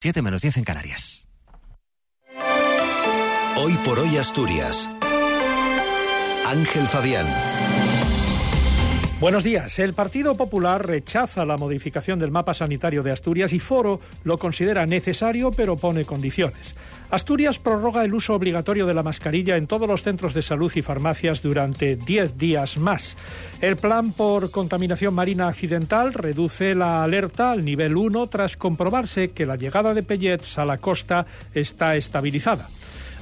7 menos 10 en Canarias. Hoy por hoy Asturias. Ángel Fabián. Buenos días. El Partido Popular rechaza la modificación del mapa sanitario de Asturias y Foro lo considera necesario pero pone condiciones. Asturias prorroga el uso obligatorio de la mascarilla en todos los centros de salud y farmacias durante 10 días más. El plan por contaminación marina accidental reduce la alerta al nivel 1 tras comprobarse que la llegada de pellets a la costa está estabilizada.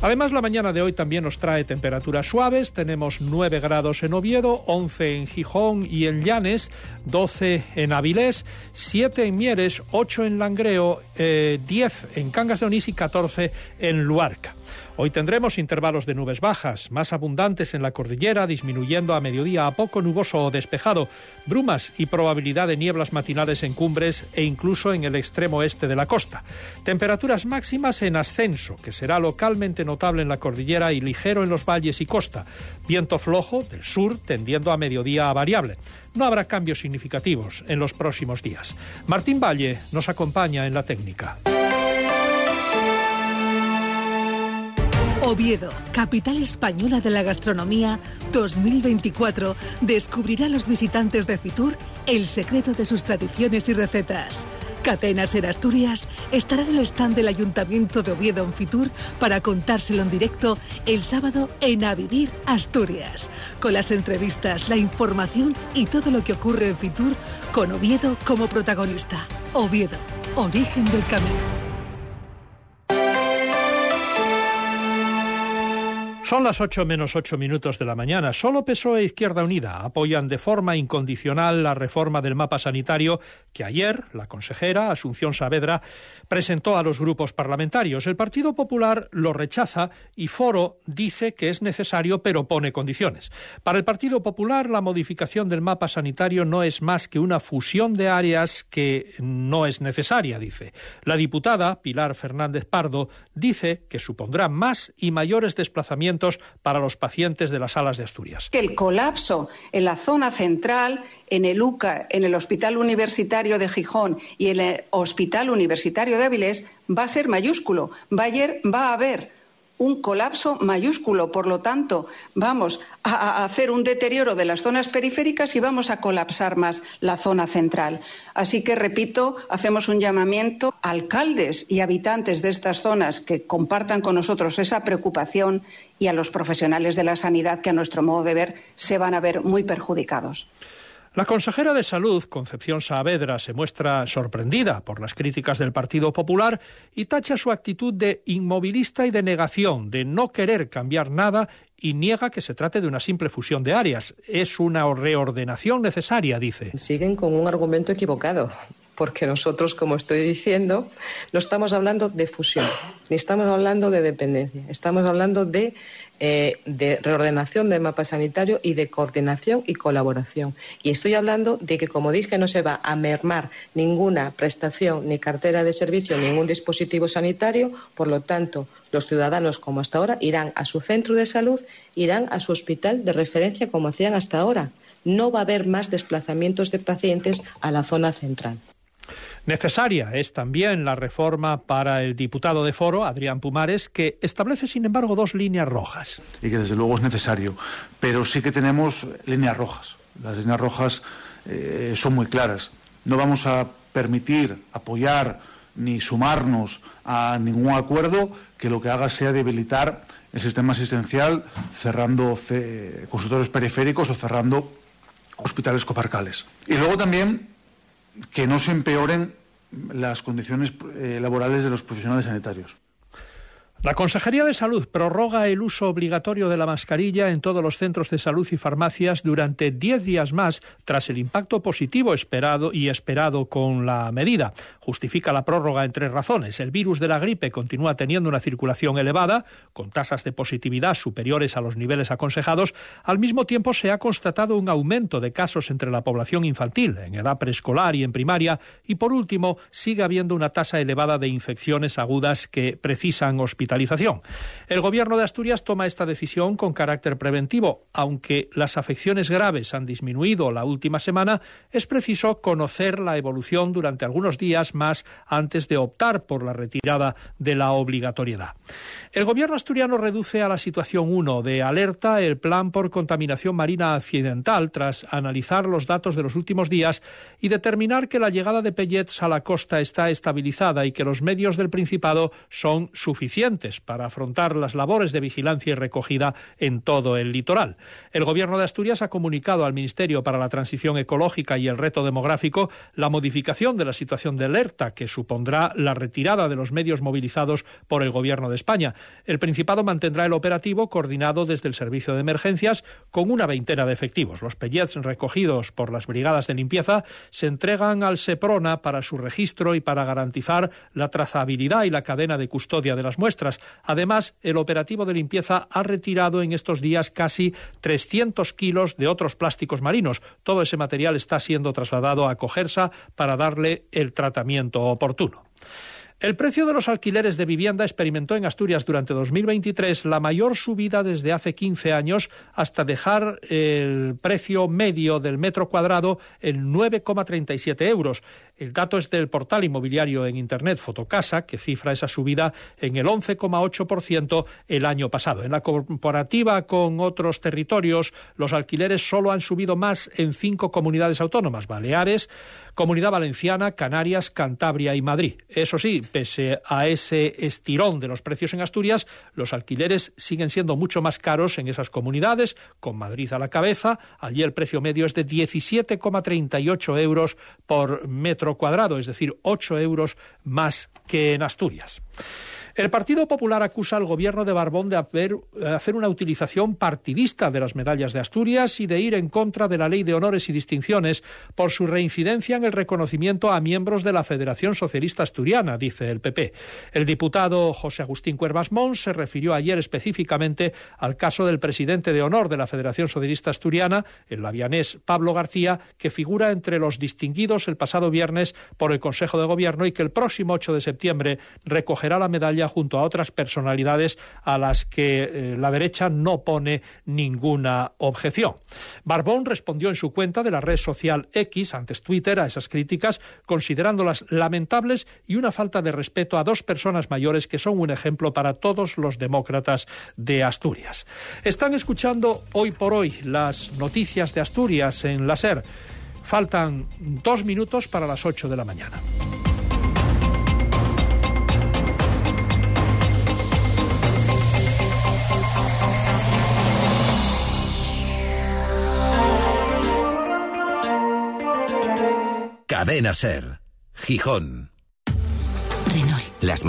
Además, la mañana de hoy también nos trae temperaturas suaves. Tenemos 9 grados en Oviedo, 11 en Gijón y en Llanes, 12 en Avilés, 7 en Mieres, 8 en Langreo, 10 eh, en Cangas de Onís y 14 en Luarca. Hoy tendremos intervalos de nubes bajas, más abundantes en la cordillera, disminuyendo a mediodía a poco nuboso o despejado, brumas y probabilidad de nieblas matinales en cumbres e incluso en el extremo este de la costa. Temperaturas máximas en ascenso, que será localmente notable en la cordillera y ligero en los valles y costa. Viento flojo del sur tendiendo a mediodía a variable. No habrá cambios significativos en los próximos días. Martín Valle nos acompaña en la técnica. Oviedo, capital española de la gastronomía 2024, descubrirá a los visitantes de Fitur el secreto de sus tradiciones y recetas. Catenas en Asturias estará en el stand del Ayuntamiento de Oviedo en Fitur para contárselo en directo el sábado en A Vivir Asturias, con las entrevistas, la información y todo lo que ocurre en Fitur con Oviedo como protagonista. Oviedo, origen del camino. Son las 8 menos 8 minutos de la mañana. Solo PSOE e Izquierda Unida apoyan de forma incondicional la reforma del mapa sanitario que ayer la consejera Asunción Saavedra presentó a los grupos parlamentarios. El Partido Popular lo rechaza y Foro dice que es necesario pero pone condiciones. Para el Partido Popular la modificación del mapa sanitario no es más que una fusión de áreas que no es necesaria, dice. La diputada Pilar Fernández Pardo dice que supondrá más y mayores desplazamientos para los pacientes de las salas de Asturias. El colapso en la zona central, en el UCA, en el Hospital Universitario de Gijón y en el Hospital Universitario de Avilés va a ser mayúsculo. Va a haber un colapso mayúsculo. Por lo tanto, vamos a hacer un deterioro de las zonas periféricas y vamos a colapsar más la zona central. Así que, repito, hacemos un llamamiento a alcaldes y habitantes de estas zonas que compartan con nosotros esa preocupación y a los profesionales de la sanidad que, a nuestro modo de ver, se van a ver muy perjudicados. La consejera de Salud, Concepción Saavedra, se muestra sorprendida por las críticas del Partido Popular y tacha su actitud de inmovilista y de negación, de no querer cambiar nada y niega que se trate de una simple fusión de áreas. Es una reordenación necesaria, dice. Siguen con un argumento equivocado porque nosotros, como estoy diciendo, no estamos hablando de fusión, ni estamos hablando de dependencia, estamos hablando de eh, de reordenación del mapa sanitario y de coordinación y colaboración. Y estoy hablando de que, como dije, no se va a mermar ninguna prestación, ni cartera de servicio, ningún dispositivo sanitario. Por lo tanto, los ciudadanos, como hasta ahora, irán a su centro de salud, irán a su hospital de referencia, como hacían hasta ahora. No va a haber más desplazamientos de pacientes a la zona central. Necesaria es también la reforma para el diputado de Foro, Adrián Pumares, que establece, sin embargo, dos líneas rojas. Y que desde luego es necesario, pero sí que tenemos líneas rojas. Las líneas rojas eh, son muy claras. No vamos a permitir apoyar ni sumarnos a ningún acuerdo que lo que haga sea debilitar el sistema asistencial cerrando consultorios periféricos o cerrando hospitales coparcales. Y luego también que no se empeoren las condiciones eh, laborales de los profesionales sanitarios. La Consejería de Salud prorroga el uso obligatorio de la mascarilla en todos los centros de salud y farmacias durante 10 días más tras el impacto positivo esperado y esperado con la medida. Justifica la prórroga en tres razones. El virus de la gripe continúa teniendo una circulación elevada, con tasas de positividad superiores a los niveles aconsejados. Al mismo tiempo se ha constatado un aumento de casos entre la población infantil, en edad preescolar y en primaria. Y por último, sigue habiendo una tasa elevada de infecciones agudas que precisan hospitalización hospitalización. El Gobierno de Asturias toma esta decisión con carácter preventivo. Aunque las afecciones graves han disminuido la última semana, es preciso conocer la evolución durante algunos días más antes de optar por la retirada de la obligatoriedad. El Gobierno asturiano reduce a la situación 1 de alerta el plan por contaminación marina accidental tras analizar los datos de los últimos días y determinar que la llegada de pellets a la costa está estabilizada y que los medios del Principado son suficientes para afrontar las labores de vigilancia y recogida en todo el litoral. El Gobierno de Asturias ha comunicado al Ministerio para la Transición Ecológica y el Reto Demográfico la modificación de la situación de alerta que supondrá la retirada de los medios movilizados por el Gobierno de España. El Principado mantendrá el operativo coordinado desde el Servicio de Emergencias con una veintena de efectivos. Los pellets recogidos por las brigadas de limpieza se entregan al SEPRONA para su registro y para garantizar la trazabilidad y la cadena de custodia de las muestras. Además, el operativo de limpieza ha retirado en estos días casi 300 kilos de otros plásticos marinos. Todo ese material está siendo trasladado a Cogersa para darle el tratamiento oportuno. El precio de los alquileres de vivienda experimentó en Asturias durante 2023 la mayor subida desde hace 15 años hasta dejar el precio medio del metro cuadrado en 9,37 euros. El dato es del portal inmobiliario en Internet Fotocasa, que cifra esa subida en el 11,8% el año pasado. En la comparativa con otros territorios, los alquileres solo han subido más en cinco comunidades autónomas, Baleares, Comunidad Valenciana, Canarias, Cantabria y Madrid. Eso sí, pese a ese estirón de los precios en Asturias, los alquileres siguen siendo mucho más caros en esas comunidades, con Madrid a la cabeza. Allí el precio medio es de 17,38 euros por metro cuadrado, es decir, 8 euros más que en Asturias. El Partido Popular acusa al gobierno de Barbón de hacer una utilización partidista de las medallas de Asturias y de ir en contra de la ley de honores y distinciones por su reincidencia en el reconocimiento a miembros de la Federación Socialista Asturiana, dice el PP. El diputado José Agustín Cuervas Mons se refirió ayer específicamente al caso del presidente de honor de la Federación Socialista Asturiana, el lavianés Pablo García, que figura entre los distinguidos el pasado viernes por el Consejo de Gobierno y que el próximo 8 de septiembre recogerá la medalla junto a otras personalidades a las que eh, la derecha no pone ninguna objeción. Barbón respondió en su cuenta de la red social X, antes Twitter, a esas críticas, considerándolas lamentables y una falta de respeto a dos personas mayores que son un ejemplo para todos los demócratas de Asturias. Están escuchando hoy por hoy las noticias de Asturias en la SER. Faltan dos minutos para las ocho de la mañana. Cadena Ser. Gijón. Renault. Las